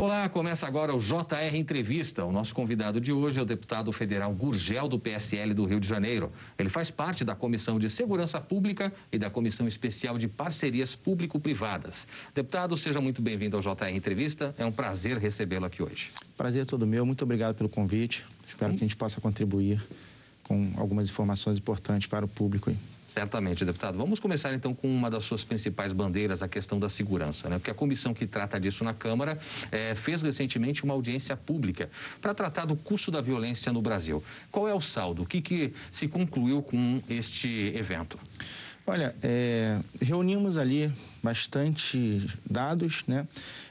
Olá, começa agora o JR Entrevista. O nosso convidado de hoje é o deputado federal Gurgel, do PSL do Rio de Janeiro. Ele faz parte da Comissão de Segurança Pública e da Comissão Especial de Parcerias Público-Privadas. Deputado, seja muito bem-vindo ao JR Entrevista. É um prazer recebê-lo aqui hoje. Prazer é todo meu. Muito obrigado pelo convite. Espero hum. que a gente possa contribuir com algumas informações importantes para o público aí. Certamente, deputado. Vamos começar então com uma das suas principais bandeiras, a questão da segurança, né? Porque a comissão que trata disso na Câmara é, fez recentemente uma audiência pública para tratar do custo da violência no Brasil. Qual é o saldo? O que, que se concluiu com este evento? Olha, é, reunimos ali bastante dados, né?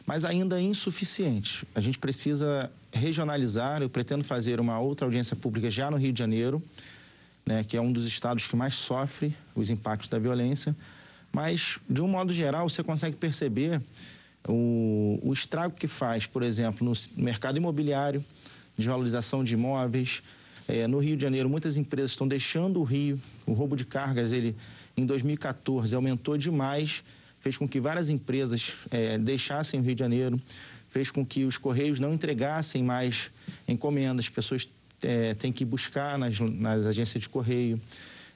mas ainda insuficiente. A gente precisa regionalizar. Eu pretendo fazer uma outra audiência pública já no Rio de Janeiro né, que é um dos estados que mais sofre os impactos da violência. Mas, de um modo geral, você consegue perceber o, o estrago que faz, por exemplo, no mercado imobiliário, desvalorização de imóveis. É, no Rio de Janeiro, muitas empresas estão deixando o Rio. O roubo de cargas, ele, em 2014, aumentou demais, fez com que várias empresas é, deixassem o Rio de Janeiro, fez com que os Correios não entregassem mais encomendas, pessoas é, tem que buscar nas, nas agências de correio.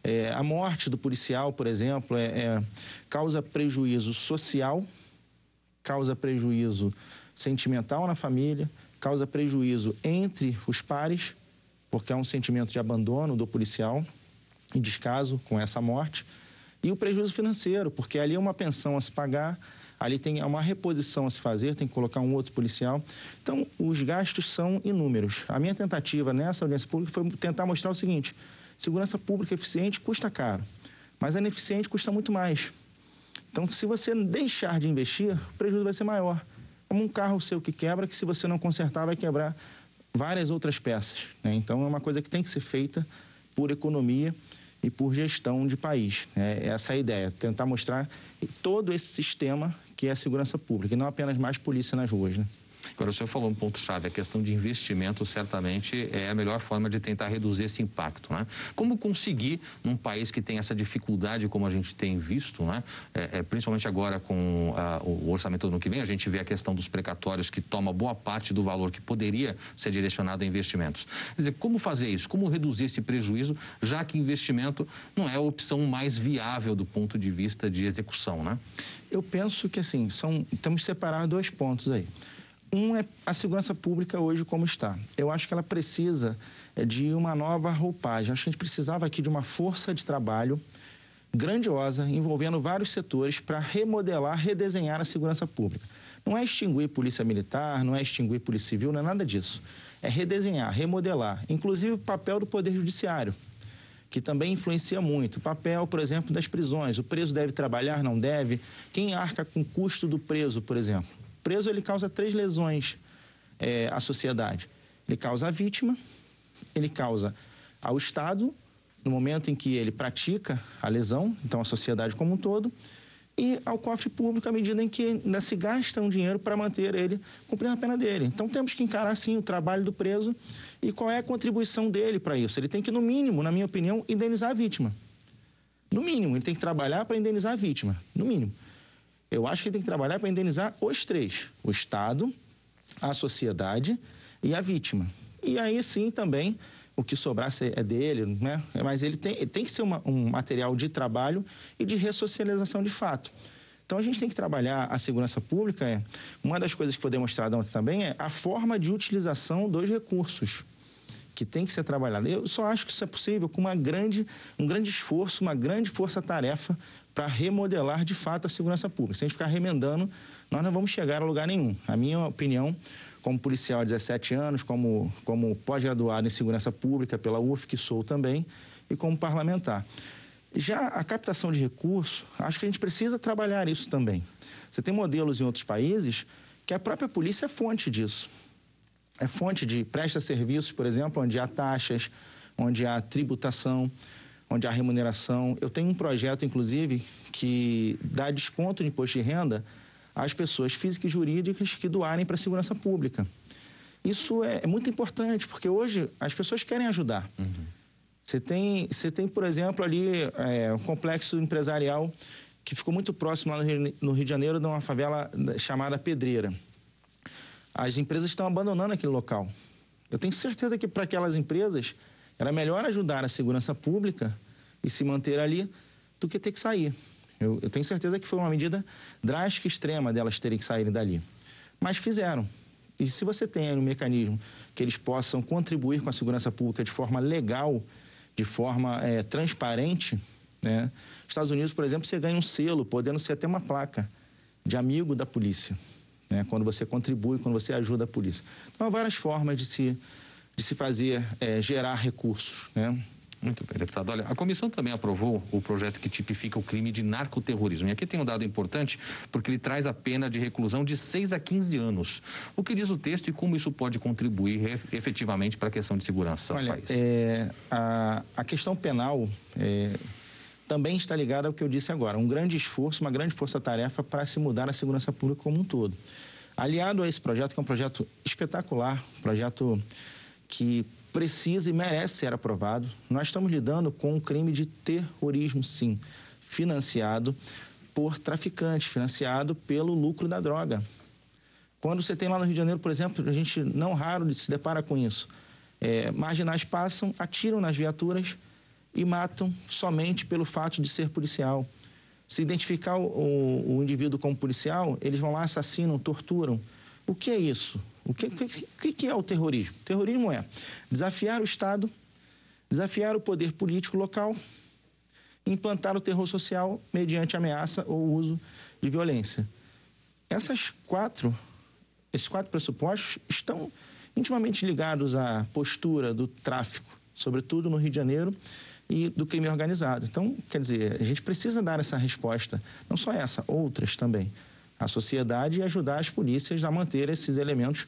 É, a morte do policial, por exemplo, é, é, causa prejuízo social, causa prejuízo sentimental na família, causa prejuízo entre os pares, porque há um sentimento de abandono do policial e descaso com essa morte, e o prejuízo financeiro, porque ali é uma pensão a se pagar, ali tem uma reposição a se fazer, tem que colocar um outro policial. Então, os gastos são inúmeros. A minha tentativa nessa audiência pública foi tentar mostrar o seguinte: segurança pública eficiente custa caro, mas ineficiente custa muito mais. Então, se você deixar de investir, o prejuízo vai ser maior. Como um carro seu que quebra, que se você não consertar, vai quebrar várias outras peças. Né? Então, é uma coisa que tem que ser feita por economia e por gestão de país. É essa é a ideia, tentar mostrar todo esse sistema que é a segurança pública, e não apenas mais polícia nas ruas. Né? Agora, o senhor falou um ponto-chave, a questão de investimento certamente é a melhor forma de tentar reduzir esse impacto. Né? Como conseguir, num país que tem essa dificuldade, como a gente tem visto, né? É, é, principalmente agora com a, o orçamento do ano que vem, a gente vê a questão dos precatórios que toma boa parte do valor que poderia ser direcionado a investimentos. Quer dizer, como fazer isso? Como reduzir esse prejuízo, já que investimento não é a opção mais viável do ponto de vista de execução, né? Eu penso que, assim, são, temos que separar dois pontos aí. Um é a segurança pública hoje como está. Eu acho que ela precisa é, de uma nova roupagem. Acho que a gente precisava aqui de uma força de trabalho grandiosa, envolvendo vários setores, para remodelar, redesenhar a segurança pública. Não é extinguir polícia militar, não é extinguir polícia civil, não é nada disso. É redesenhar, remodelar, inclusive o papel do Poder Judiciário, que também influencia muito. O papel, por exemplo, das prisões. O preso deve trabalhar, não deve? Quem arca com o custo do preso, por exemplo? Preso ele causa três lesões é, à sociedade. Ele causa à vítima, ele causa ao Estado, no momento em que ele pratica a lesão, então a sociedade como um todo, e ao cofre público à medida em que ainda se gasta um dinheiro para manter ele cumprindo a pena dele. Então temos que encarar sim o trabalho do preso e qual é a contribuição dele para isso. Ele tem que, no mínimo, na minha opinião, indenizar a vítima. No mínimo, ele tem que trabalhar para indenizar a vítima. No mínimo. Eu acho que tem que trabalhar para indenizar os três: o Estado, a sociedade e a vítima. E aí sim também o que sobrar é dele, né? Mas ele tem, tem que ser uma, um material de trabalho e de ressocialização de fato. Então a gente tem que trabalhar a segurança pública. É, uma das coisas que foi demonstrada ontem também é a forma de utilização dos recursos que tem que ser trabalhada. Eu só acho que isso é possível com uma grande, um grande esforço, uma grande força-tarefa para remodelar de fato a segurança pública. Se a gente ficar remendando, nós não vamos chegar a lugar nenhum. A minha opinião, como policial há 17 anos, como, como pós-graduado em segurança pública pela UF, que sou também, e como parlamentar. Já a captação de recursos, acho que a gente precisa trabalhar isso também. Você tem modelos em outros países que a própria polícia é fonte disso. É fonte de presta serviços, por exemplo, onde há taxas, onde há tributação onde há remuneração. Eu tenho um projeto, inclusive, que dá desconto de imposto de renda às pessoas físicas e jurídicas que doarem para a segurança pública. Isso é, é, muito importante, porque hoje as pessoas querem ajudar. Uhum. Você, tem, você tem, por exemplo, ali é, um complexo empresarial que ficou muito próximo lá no Rio, no Rio de Janeiro de uma favela chamada Pedreira. as empresas estão abandonando aquele local. Eu tenho certeza que para aquelas empresas era melhor ajudar a segurança pública e se manter ali do que ter que sair. Eu, eu tenho certeza que foi uma medida drástica e extrema delas terem que sair dali. Mas fizeram. E se você tem aí um mecanismo que eles possam contribuir com a segurança pública de forma legal, de forma é, transparente, né? Estados Unidos, por exemplo, você ganha um selo, podendo ser até uma placa de amigo da polícia, né? quando você contribui, quando você ajuda a polícia. Então, há várias formas de se, de se fazer, é, gerar recursos. Né? Muito bem, deputado. Olha, a comissão também aprovou o projeto que tipifica o crime de narcoterrorismo. E aqui tem um dado importante, porque ele traz a pena de reclusão de 6 a 15 anos. O que diz o texto e como isso pode contribuir efetivamente para a questão de segurança Olha, do país? É, a, a questão penal é, também está ligada ao que eu disse agora. Um grande esforço, uma grande força-tarefa para se mudar a segurança pública como um todo. Aliado a esse projeto, que é um projeto espetacular, um projeto que precisa e merece ser aprovado. Nós estamos lidando com um crime de terrorismo, sim, financiado por traficantes, financiado pelo lucro da droga. Quando você tem lá no Rio de Janeiro, por exemplo, a gente não raro se depara com isso. É, marginais passam, atiram nas viaturas e matam somente pelo fato de ser policial. Se identificar o, o, o indivíduo como policial, eles vão lá, assassinam, torturam. O que é isso? O que, que, que é o terrorismo? Terrorismo é desafiar o Estado, desafiar o poder político local, implantar o terror social mediante ameaça ou uso de violência. Essas quatro, esses quatro pressupostos estão intimamente ligados à postura do tráfico, sobretudo no Rio de Janeiro, e do crime organizado. Então, quer dizer, a gente precisa dar essa resposta, não só essa, outras também a sociedade e ajudar as polícias a manter esses elementos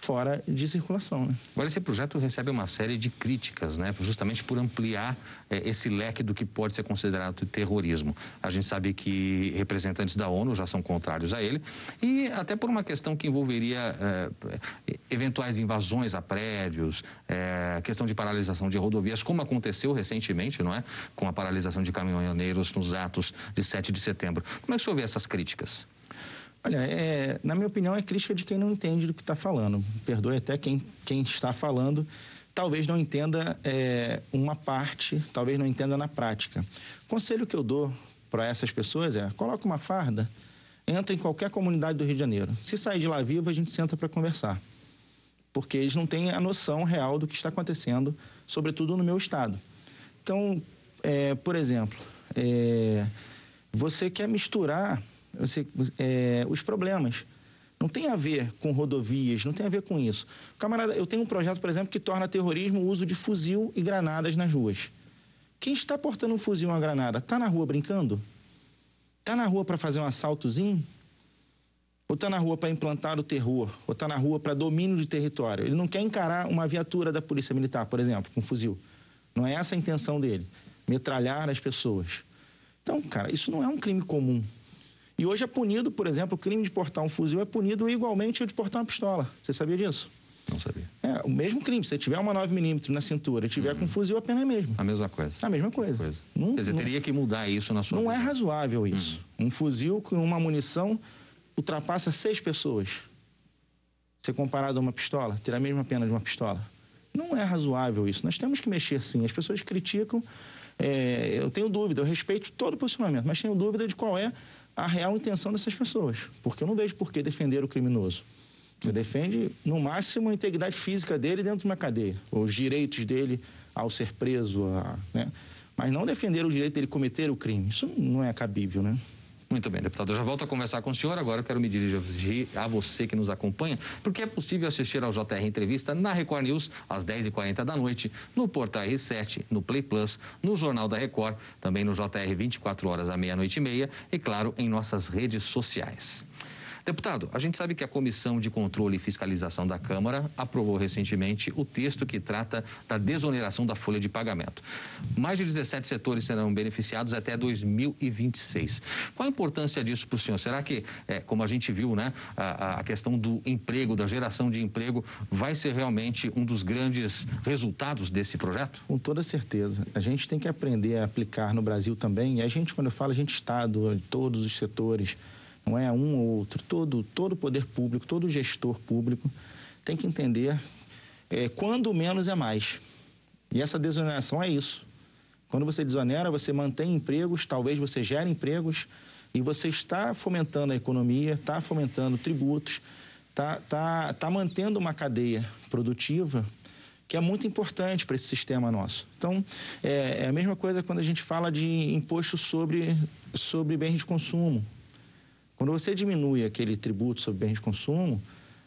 fora de circulação. Né? Agora, esse projeto recebe uma série de críticas, né? justamente por ampliar é, esse leque do que pode ser considerado terrorismo. A gente sabe que representantes da ONU já são contrários a ele, e até por uma questão que envolveria é, eventuais invasões a prédios, é, questão de paralisação de rodovias, como aconteceu recentemente, não é? Com a paralisação de caminhoneiros nos atos de 7 de setembro. Como é que o senhor vê essas críticas? Olha, é, na minha opinião, é crítica de quem não entende do que está falando. Perdoe até quem, quem está falando, talvez não entenda é, uma parte, talvez não entenda na prática. O conselho que eu dou para essas pessoas é: coloca uma farda, entra em qualquer comunidade do Rio de Janeiro. Se sair de lá vivo, a gente senta para conversar. Porque eles não têm a noção real do que está acontecendo, sobretudo no meu estado. Então, é, por exemplo, é, você quer misturar Sei, é, os problemas. Não tem a ver com rodovias, não tem a ver com isso. Camarada, eu tenho um projeto, por exemplo, que torna terrorismo o uso de fuzil e granadas nas ruas. Quem está portando um fuzil e uma granada, está na rua brincando? Está na rua para fazer um assaltozinho? Ou está na rua para implantar o terror? Ou está na rua para domínio de território? Ele não quer encarar uma viatura da Polícia Militar, por exemplo, com fuzil. Não é essa a intenção dele. Metralhar as pessoas. Então, cara, isso não é um crime comum. E hoje é punido, por exemplo, o crime de portar um fuzil é punido igualmente ao de portar uma pistola. Você sabia disso? Não sabia. É, o mesmo crime. Se você tiver uma 9mm na cintura e tiver uhum. com fuzil, a pena é a mesma. A mesma coisa. A mesma coisa. coisa. Não, Quer dizer, não, teria que mudar isso na sua Não é visão. é razoável isso. Uhum. Um fuzil com uma munição ultrapassa seis pessoas. Ser comparado a uma pistola, ter a mesma pena de uma pistola. Não é razoável isso. Nós temos que mexer sim. As pessoas criticam. É, eu tenho dúvida, eu respeito todo o posicionamento, mas tenho dúvida de qual é a real intenção dessas pessoas. Porque eu não vejo por que defender o criminoso. Você defende, no máximo, a integridade física dele dentro de uma cadeia, os direitos dele ao ser preso, a, né? mas não defender o direito dele cometer o crime. Isso não é cabível, né? Muito bem, deputado. Eu já volto a conversar com o senhor. Agora eu quero me dirigir a você que nos acompanha, porque é possível assistir ao JR Entrevista na Record News às 10h40 da noite, no Portal R7, no Play Plus, no Jornal da Record, também no JR 24 horas à meia-noite e meia e, claro, em nossas redes sociais. Deputado, a gente sabe que a Comissão de Controle e Fiscalização da Câmara aprovou recentemente o texto que trata da desoneração da folha de pagamento. Mais de 17 setores serão beneficiados até 2026. Qual a importância disso para o senhor? Será que, é, como a gente viu, né, a, a questão do emprego, da geração de emprego, vai ser realmente um dos grandes resultados desse projeto? Com toda certeza. A gente tem que aprender a aplicar no Brasil também. E a gente, quando eu falo, a gente Estado, todos os setores não é um ou outro. Todo todo poder público, todo gestor público tem que entender é, quando menos é mais. E essa desoneração é isso. Quando você desonera, você mantém empregos, talvez você gere empregos e você está fomentando a economia, está fomentando tributos, está tá, tá mantendo uma cadeia produtiva que é muito importante para esse sistema nosso. Então, é, é, a mesma coisa quando a gente fala de imposto sobre, sobre bens de consumo. Quando você diminui aquele tributo sobre bens de consumo,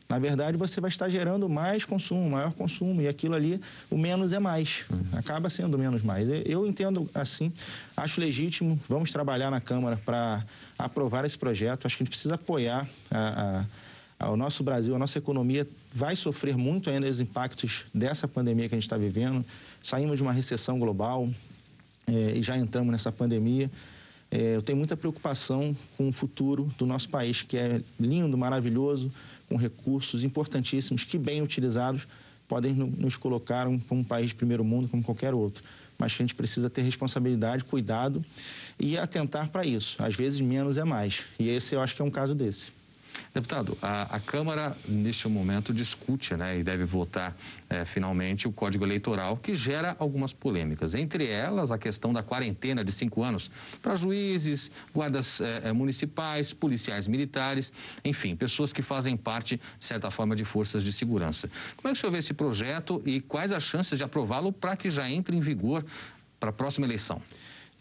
na verdade você vai estar gerando mais consumo, maior consumo, e aquilo ali, o menos é mais. Uhum. Acaba sendo menos mais. Eu entendo assim, acho legítimo, vamos trabalhar na Câmara para aprovar esse projeto. Acho que a gente precisa apoiar a, a, o nosso Brasil, a nossa economia vai sofrer muito ainda os impactos dessa pandemia que a gente está vivendo. Saímos de uma recessão global é, e já entramos nessa pandemia. É, eu tenho muita preocupação com o futuro do nosso país, que é lindo, maravilhoso, com recursos importantíssimos que, bem utilizados, podem nos colocar como um país de primeiro mundo, como qualquer outro. Mas que a gente precisa ter responsabilidade, cuidado e atentar para isso. Às vezes, menos é mais. E esse eu acho que é um caso desse. Deputado, a, a, Câmara, neste momento, discute né, e deve votar é, finalmente o Código Eleitoral, que gera algumas polêmicas. Entre elas, a questão da quarentena de cinco anos para juízes, guardas é, municipais, policiais militares, enfim, pessoas que fazem parte, de certa forma, de forças de segurança. Como é que o senhor vê esse projeto e quais as chances de aprová-lo para que já entre em vigor para a próxima eleição?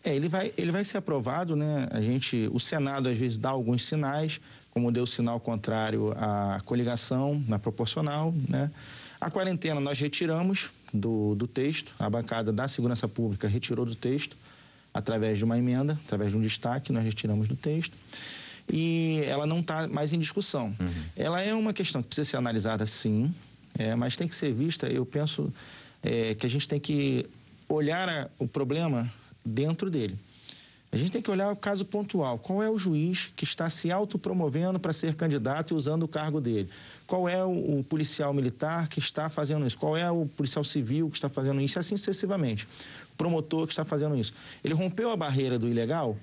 É, ele vai, ele vai ser aprovado, né? A gente, o Senado às vezes dá alguns sinais, como deu sinal contrário à coligação na proporcional, né? A quarentena nós retiramos do, do texto, a bancada da Segurança Pública retirou do texto, através de uma emenda, através de um destaque, nós retiramos do texto. E ela não está mais em discussão. Uhum. Ela é uma questão que precisa ser analisada, sim, é, mas tem que ser vista, eu penso é, que a gente tem que olhar a, o problema dentro dele. A gente tem que olhar o caso pontual. Qual é o juiz que está se autopromovendo para ser candidato e usando o cargo dele? Qual é o, o, policial militar que está fazendo isso? Qual é o policial civil que está fazendo isso? E assim sucessivamente. O promotor que está fazendo isso. Ele rompeu a barreira do ilegal?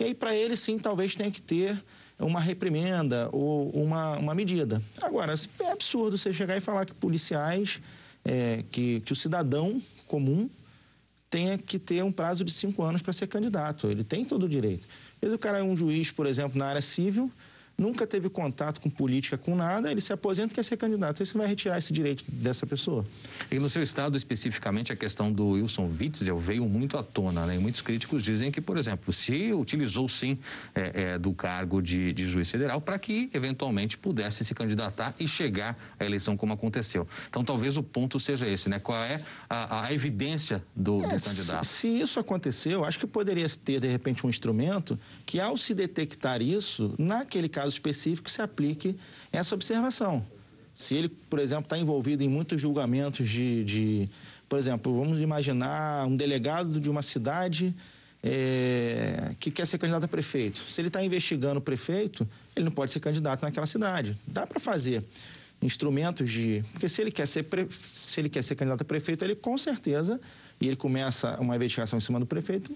E aí, para ele, sim, talvez tenha que ter uma reprimenda ou uma, uma medida. Agora, é absurdo você chegar e falar que policiais, é, que, que o cidadão comum tenha que ter um prazo de cinco anos para ser candidato. Ele tem todo o direito. Mas o cara é um juiz, por exemplo, na área civil, nunca teve contato com política, com nada, ele se aposenta e quer ser candidato. Aí você vai retirar esse direito dessa pessoa. E no seu estado, especificamente, a questão do Wilson Witzel veio muito à tona, né? E muitos críticos dizem que, por exemplo, se utilizou sim é, é, do cargo de, de juiz federal para que, eventualmente, pudesse se candidatar e chegar à eleição como aconteceu. Então, talvez o ponto seja esse, né? Qual é a, a evidência do, é, do candidato? Se, se isso aconteceu, acho que poderia ter, de repente, um instrumento que, ao se detectar isso, naquele caso caso específico se aplique essa observação. Se ele, por exemplo, está envolvido em muitos julgamentos de, de, por exemplo, vamos imaginar um delegado de uma cidade é, que quer ser candidato a prefeito. Se ele está investigando o prefeito, ele não pode ser candidato naquela cidade. Dá para fazer instrumentos de. Porque se ele, quer ser pre... se ele quer ser candidato a prefeito, ele com certeza, e ele começa uma investigação em cima do prefeito,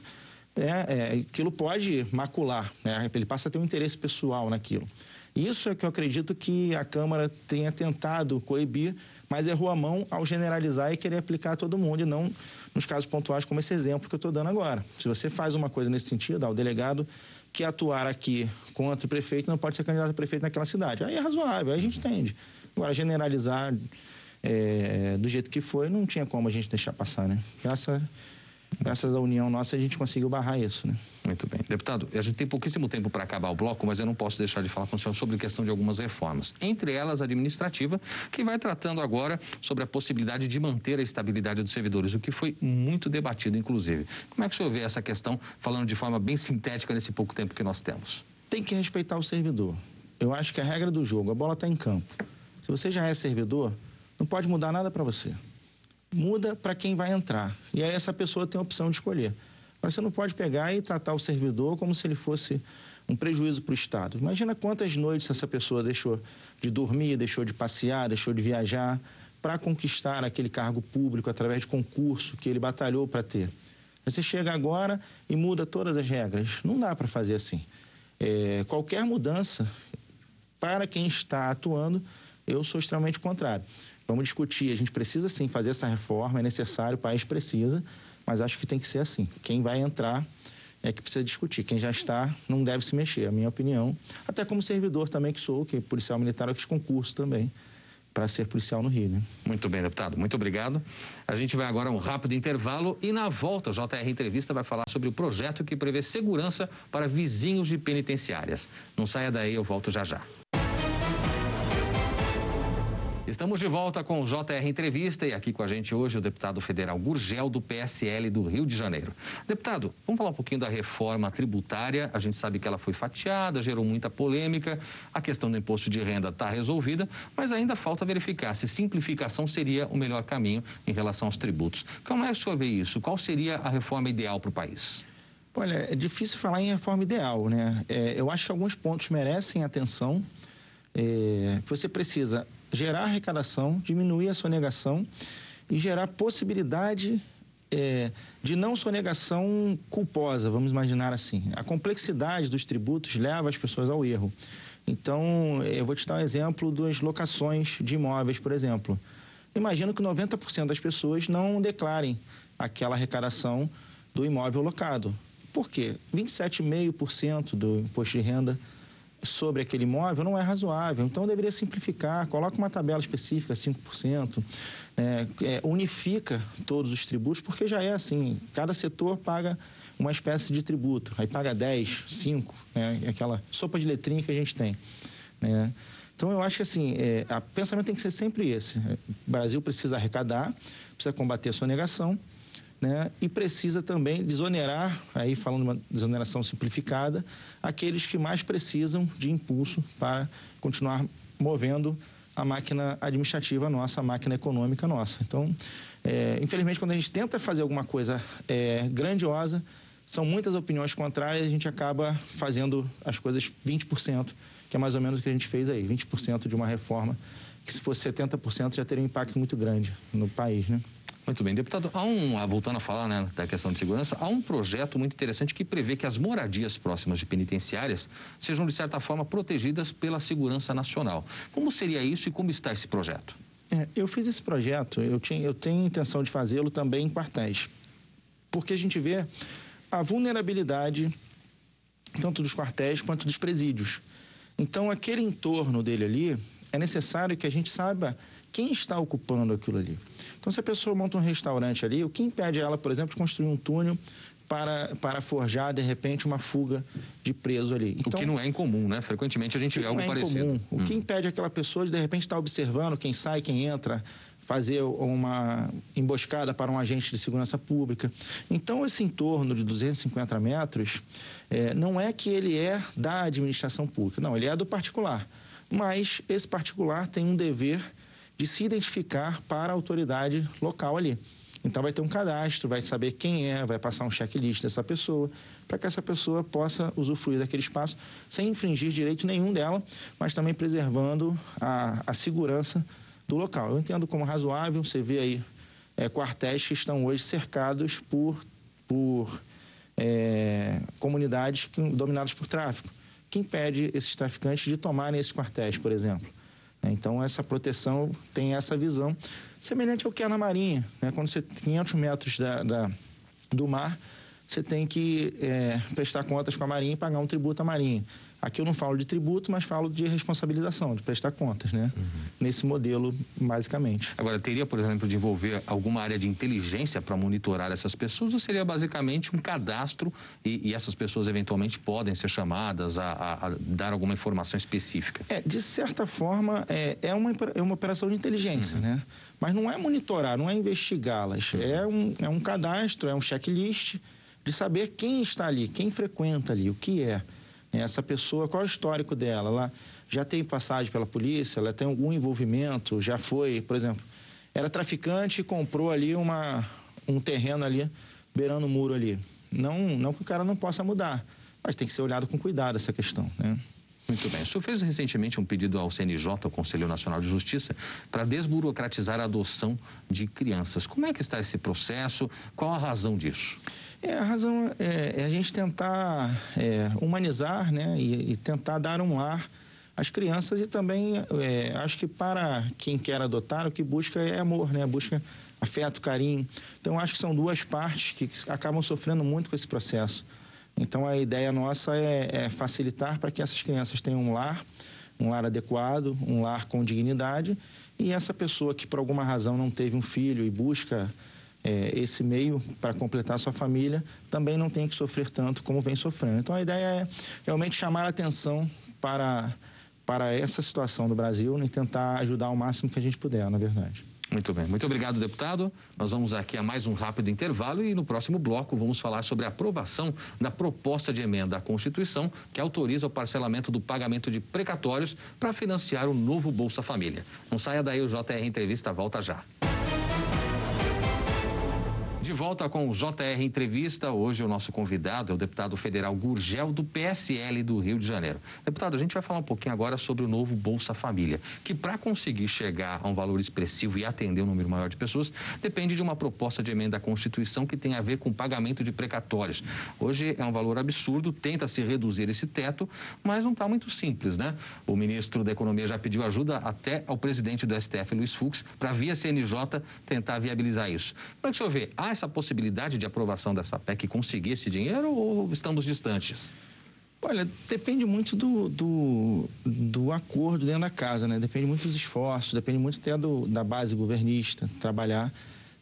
é, é, aquilo pode macular, né? ele passa a ter um interesse pessoal naquilo. Isso é que eu acredito que a Câmara tenha tentado coibir, mas errou a mão ao generalizar e querer aplicar a todo mundo, e não nos casos pontuais como esse exemplo que eu estou dando agora. Se você faz uma coisa nesse sentido, o delegado que atuar aqui contra o prefeito não pode ser candidato a prefeito naquela cidade. Aí é razoável, aí a gente entende. Agora, generalizar é, do jeito que foi, não tinha como a gente deixar passar, né? Essa graças à união nossa, a gente conseguiu barrar isso. Né? Muito bem. Deputado, a gente tem pouquíssimo tempo para acabar o bloco, mas eu não posso deixar de falar com o senhor sobre a questão de algumas reformas. Entre elas, a administrativa, que vai tratando agora sobre a possibilidade de manter a estabilidade dos servidores, o que foi muito debatido, inclusive. Como é que o senhor vê essa questão, falando de forma bem sintética nesse pouco tempo que nós temos? Tem que respeitar o servidor. Eu acho que a regra do jogo, a bola está em campo. Se você já é servidor, não pode mudar nada para você muda para quem vai entrar. E aí essa pessoa tem a opção de escolher. Mas você não pode pegar e tratar o servidor como se ele fosse um prejuízo para o Estado. Imagina quantas noites essa pessoa deixou de dormir, deixou de passear, deixou de viajar para conquistar aquele cargo público através de concurso que ele batalhou para ter. Você chega agora e muda todas as regras. Não dá para fazer assim. É, qualquer mudança, para quem está atuando, eu sou extremamente contrário. Vamos discutir, a gente precisa sim fazer essa reforma, é necessário, o país precisa, mas acho que tem que ser assim. Quem vai entrar é que precisa discutir. Quem já está não deve se mexer, a minha opinião. Até como servidor também que sou, que é policial militar, eu fiz concurso também para ser policial no Rio. Né? Muito bem, deputado. Muito obrigado. A gente vai agora a um rápido intervalo e na volta, a JR Entrevista vai falar sobre o projeto que prevê segurança para vizinhos de penitenciárias. Não saia daí, eu volto já já. Estamos de volta com o JR Entrevista e aqui com a gente hoje o deputado federal Gurgel, do PSL do Rio de Janeiro. Deputado, vamos falar um pouquinho da reforma tributária. A gente sabe que ela foi fatiada, gerou muita polêmica. A questão do imposto de renda está resolvida, mas ainda falta verificar se simplificação seria o melhor caminho em relação aos tributos. Como é que o senhor vê isso? Qual seria a reforma ideal para o país? Olha, é difícil falar em reforma ideal, né? É, eu acho que alguns pontos merecem atenção. É, você precisa gerar arrecadação, diminuir a sonegação e gerar possibilidade é, de não sonegação culposa, vamos imaginar assim. A complexidade dos tributos leva as pessoas ao erro. Então, eu vou te dar um exemplo das locações de imóveis, por exemplo. Imagino que 90% das pessoas não declarem aquela arrecadação do imóvel locado. Por quê? 27,5% do imposto de renda sobre aquele imóvel não é razoável. Então, deveria simplificar, coloca uma tabela específica, 5%, é, é, unifica todos os tributos, porque já é assim, cada setor paga uma espécie de tributo, aí paga 10, 5, né, aquela sopa de letrinha que a gente tem. Né? Então, eu acho que assim, é, o pensamento tem que ser sempre esse. O Brasil precisa arrecadar, precisa combater a sonegação, né? e precisa também desonerar, aí falando de uma desoneração simplificada, aqueles que mais precisam de impulso para continuar movendo a máquina administrativa nossa, a máquina econômica nossa. Então, é, infelizmente, quando a gente tenta fazer alguma coisa é, grandiosa, são muitas opiniões contrárias e a gente acaba fazendo as coisas 20%, que é mais ou menos o que a gente fez aí, 20% de uma reforma, que se fosse 70% já teria um impacto muito grande no país, né? Muito bem, deputado, há um, ah, voltando a falar né, da questão de segurança, há um projeto muito interessante que prevê que as moradias próximas de penitenciárias sejam, de certa forma, protegidas pela segurança nacional. Como seria isso e como está esse projeto? É, eu fiz esse projeto, eu, tinha, eu tenho intenção de fazê-lo também em quartéis, porque a gente vê a vulnerabilidade tanto dos quartéis quanto dos presídios. Então, aquele entorno dele ali, é necessário que a gente saiba quem está ocupando aquilo ali. Então, se a pessoa monta um restaurante ali, o que impede ela, por exemplo, de construir um túnel para, para forjar, de repente, uma fuga de preso ali. Então, o que então, não é incomum, né? Frequentemente a gente vê algo é parecido. Incomum. O hum. que impede aquela pessoa de, de repente, estar observando quem sai, quem entra, fazer uma emboscada para um agente de segurança pública. Então, esse entorno de 250 metros é, não é que ele é da administração pública, não, ele é do particular. Mas esse particular tem um dever de se identificar para a autoridade local ali. Então vai ter um cadastro, vai saber quem é, vai passar um checklist dessa pessoa, para que essa pessoa possa usufruir daquele espaço sem infringir direito nenhum dela, mas também preservando a, a segurança do local. Eu entendo como razoável, você vê aí é, quartéis que estão hoje cercados por, por é, comunidades que, dominadas por tráfico, que impede esses traficantes de tomarem esses quartéis, por exemplo. Né? Então, essa proteção tem essa visão, semelhante ao que é na Marinha. Né? Quando você 500 metros da, da, do mar, você tem que é, prestar contas com a Marinha e pagar um tributo à Marinha. Aqui eu não falo de tributo, mas falo de responsabilização, de prestar contas, né? Uhum. Nesse modelo, basicamente. Agora, teria, por exemplo, de envolver alguma área de inteligência para monitorar essas pessoas ou seria basicamente um cadastro e, e essas pessoas eventualmente podem ser chamadas a, a, a, dar alguma informação específica? É, de certa forma, é, é, uma, é uma operação de inteligência, uhum. né? Mas não é monitorar, não é investigá-las. Uhum. É, um, é um cadastro, é um checklist de saber quem está ali, quem frequenta ali, o que é. Essa pessoa, qual é o histórico dela? Ela já tem passagem pela polícia? Ela tem algum envolvimento? Já foi, por exemplo, era traficante e comprou ali uma, um terreno ali, beirando o muro ali. Não, não que o cara não possa mudar, mas tem que ser olhado com cuidado essa questão, né? Muito bem. O senhor fez recentemente um pedido ao CNJ, o Conselho Nacional de Justiça, para desburocratizar a adoção de crianças. Como é que está esse processo? Qual a razão disso? É, a razão é, é a gente tentar é, humanizar né, e, e, tentar dar um lar às crianças e também é, acho que para quem quer adotar o que busca é amor, né? Busca afeto, carinho. Então acho que são duas partes que acabam sofrendo muito com esse processo. Então a ideia nossa é, é facilitar para que essas crianças tenham um lar, um lar adequado, um lar com dignidade e essa pessoa que por alguma razão não teve um filho e busca é, esse meio para completar sua família também não tem que sofrer tanto como vem sofrendo. Então a ideia é realmente chamar a atenção para, para essa situação do Brasil e tentar ajudar o máximo que a gente puder, na verdade. Muito bem. Muito obrigado, deputado. Nós vamos aqui a mais um rápido intervalo e no próximo bloco vamos falar sobre a aprovação da proposta de emenda à Constituição que autoriza o parcelamento do pagamento de precatórios para financiar o novo Bolsa Família. Não saia daí, o JR Entrevista volta já. De volta com o JR Entrevista. Hoje o nosso convidado é o deputado federal Gurgel, do PSL do Rio de Janeiro. Deputado, a gente vai falar um pouquinho agora sobre o novo Bolsa Família, que para conseguir chegar a um valor expressivo e atender um número maior de pessoas, depende de uma proposta de emenda à Constituição que tem a ver com pagamento de precatórios. Hoje é um valor absurdo, tenta-se reduzir esse teto, mas não está muito simples, né? O ministro da Economia já pediu ajuda até ao presidente do STF, Luiz Fux, para via CNJ tentar viabilizar isso. Como é que senhor vê? Há essa possibilidade de aprovação dessa PEC conseguir esse dinheiro ou estamos distantes? Olha, depende muito do, do, do, acordo dentro da casa, né? Depende muito dos esforços, depende muito até do, da base governista trabalhar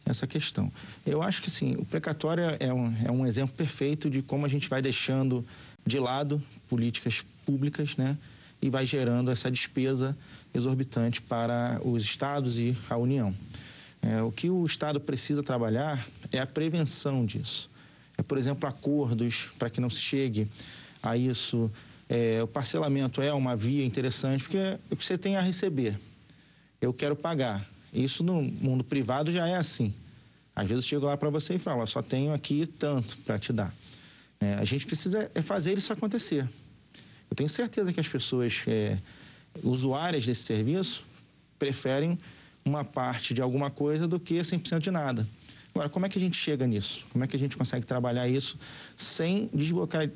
essa questão. Eu acho que, sim, o precatório é um, é um exemplo perfeito de como a gente vai deixando de lado políticas públicas, né? E vai gerando essa despesa exorbitante para os estados e a União. É, o que o Estado precisa trabalhar é a prevenção disso. É, por exemplo, acordos para que não se chegue a isso. É, o parcelamento é uma via interessante, porque é o que você tem a receber. Eu quero pagar. Isso no mundo privado já é assim. Às vezes eu chego lá para você e falo, só tenho aqui tanto para te dar. É, a gente precisa é fazer isso acontecer. Eu tenho certeza que as pessoas é, usuárias desse serviço preferem uma parte de alguma coisa do que 100% de nada. Agora, como é que a gente chega nisso? Como é que a gente consegue trabalhar isso sem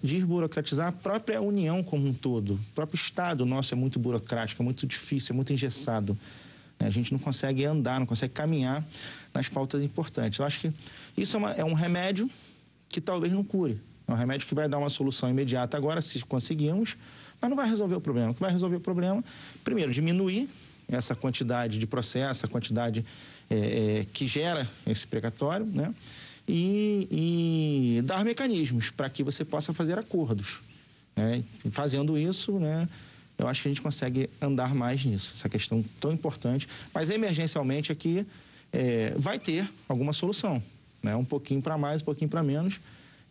desburocratizar a própria União como um todo? O próprio Estado nosso é muito burocrático, é muito difícil, é muito engessado. A gente não consegue andar, não consegue caminhar nas pautas importantes. Eu acho que isso é, uma, é um remédio que talvez não cure. É um remédio que vai dar uma solução imediata agora, se conseguirmos, mas não vai resolver o problema. O que vai resolver o problema, primeiro, diminuir essa quantidade de processo, a quantidade é, é, que gera esse precatório, né? E, e dar mecanismos para que você possa fazer acordos. Né? fazendo isso, né, eu acho que a gente consegue andar mais nisso, essa questão tão importante. Mas emergencialmente aqui é, vai ter alguma solução, né? um pouquinho para mais, um pouquinho para menos,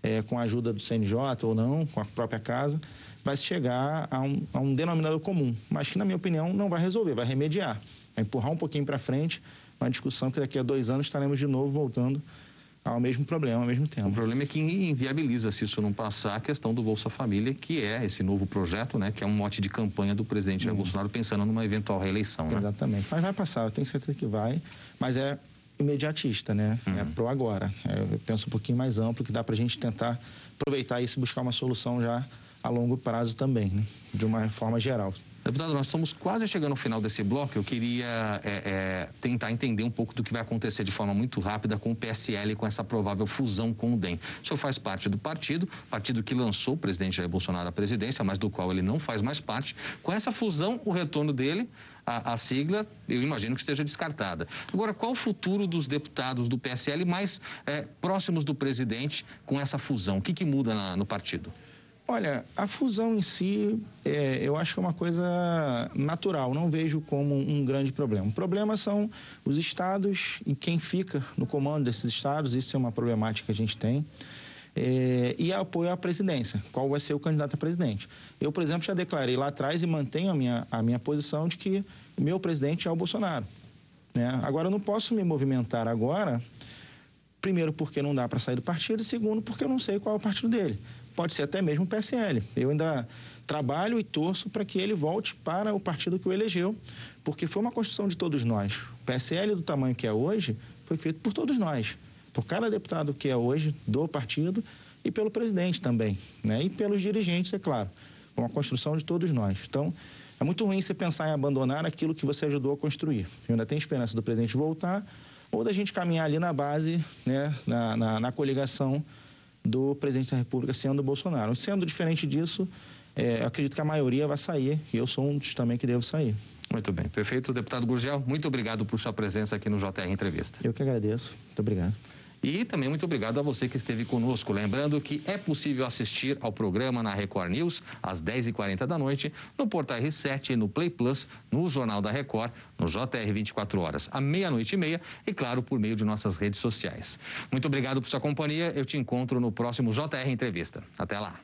é, com a ajuda do CNJ ou não, com a própria casa vai chegar a um, a um denominador comum, mas que, na minha opinião, não vai resolver, vai remediar, vai empurrar um pouquinho para frente uma discussão que daqui a dois anos estaremos de novo voltando ao mesmo problema, ao mesmo tempo. O problema é que inviabiliza, se isso não passar, a questão do Bolsa Família, que é esse novo projeto, né, que é um mote de campanha do presidente Jair Bolsonaro pensando numa eventual reeleição. Né? Exatamente. Mas vai passar, eu tenho certeza que vai, mas é imediatista, né? É uhum. É pro agora. É, eu penso um pouquinho mais amplo, que dá para a gente tentar aproveitar isso e buscar uma solução já a longo prazo também, né? de uma forma geral. Deputado, nós estamos quase chegando ao final desse bloco. Eu queria é, é, tentar entender um pouco do que vai acontecer de forma muito rápida com o PSL, com essa provável fusão com o DEM. O senhor faz parte do partido, partido que lançou o presidente Jair Bolsonaro à presidência, mas do qual ele não faz mais parte. Com essa fusão, o retorno dele a, a, sigla, eu imagino que esteja descartada. Agora, qual o futuro dos deputados do PSL mais é, próximos do presidente com essa fusão? O que, que muda na, no partido? Olha, a fusão em si, é, eu acho que é uma coisa natural, não vejo como um grande problema. O problema são os estados e quem fica no comando desses estados, isso é uma problemática que a gente tem. É, e apoio à presidência, qual vai ser o candidato a presidente. Eu, por exemplo, já declarei lá atrás e mantenho a minha, a minha posição de que meu presidente é o Bolsonaro. Né? Agora, eu não posso me movimentar agora, primeiro porque não dá para sair do partido, e segundo porque eu não sei qual é o partido dele pode ser até mesmo o PSL. Eu ainda trabalho e torço para que ele volte para o partido que o elegeu, porque foi uma construção de todos nós. O PSL do tamanho que é hoje foi feito por todos nós, por cada deputado que é hoje do partido e pelo presidente também, né? E pelos dirigentes, é claro. Foi uma construção de todos nós. Então, é muito ruim você pensar em abandonar aquilo que você ajudou a construir. Eu ainda tenho esperança do presidente voltar ou da gente caminhar ali na base, né, na, na, na coligação do presidente da República sendo o Bolsonaro. Sendo diferente disso, é, acredito que a maioria vai sair e eu sou um dos também que devo sair. Muito bem. Perfeito. Deputado Gurgel, muito obrigado por sua presença aqui no JR Entrevista. Eu que agradeço. Muito obrigado. E também muito obrigado a você que esteve conosco. Lembrando que é possível assistir ao programa na Record News às 10h40 da noite, no Portal R7, no Play Plus, no Jornal da Record, no JR 24 horas, à meia-noite e meia e, claro, por meio de nossas redes sociais. Muito obrigado por sua companhia. Eu te encontro no próximo JR Entrevista. Até lá.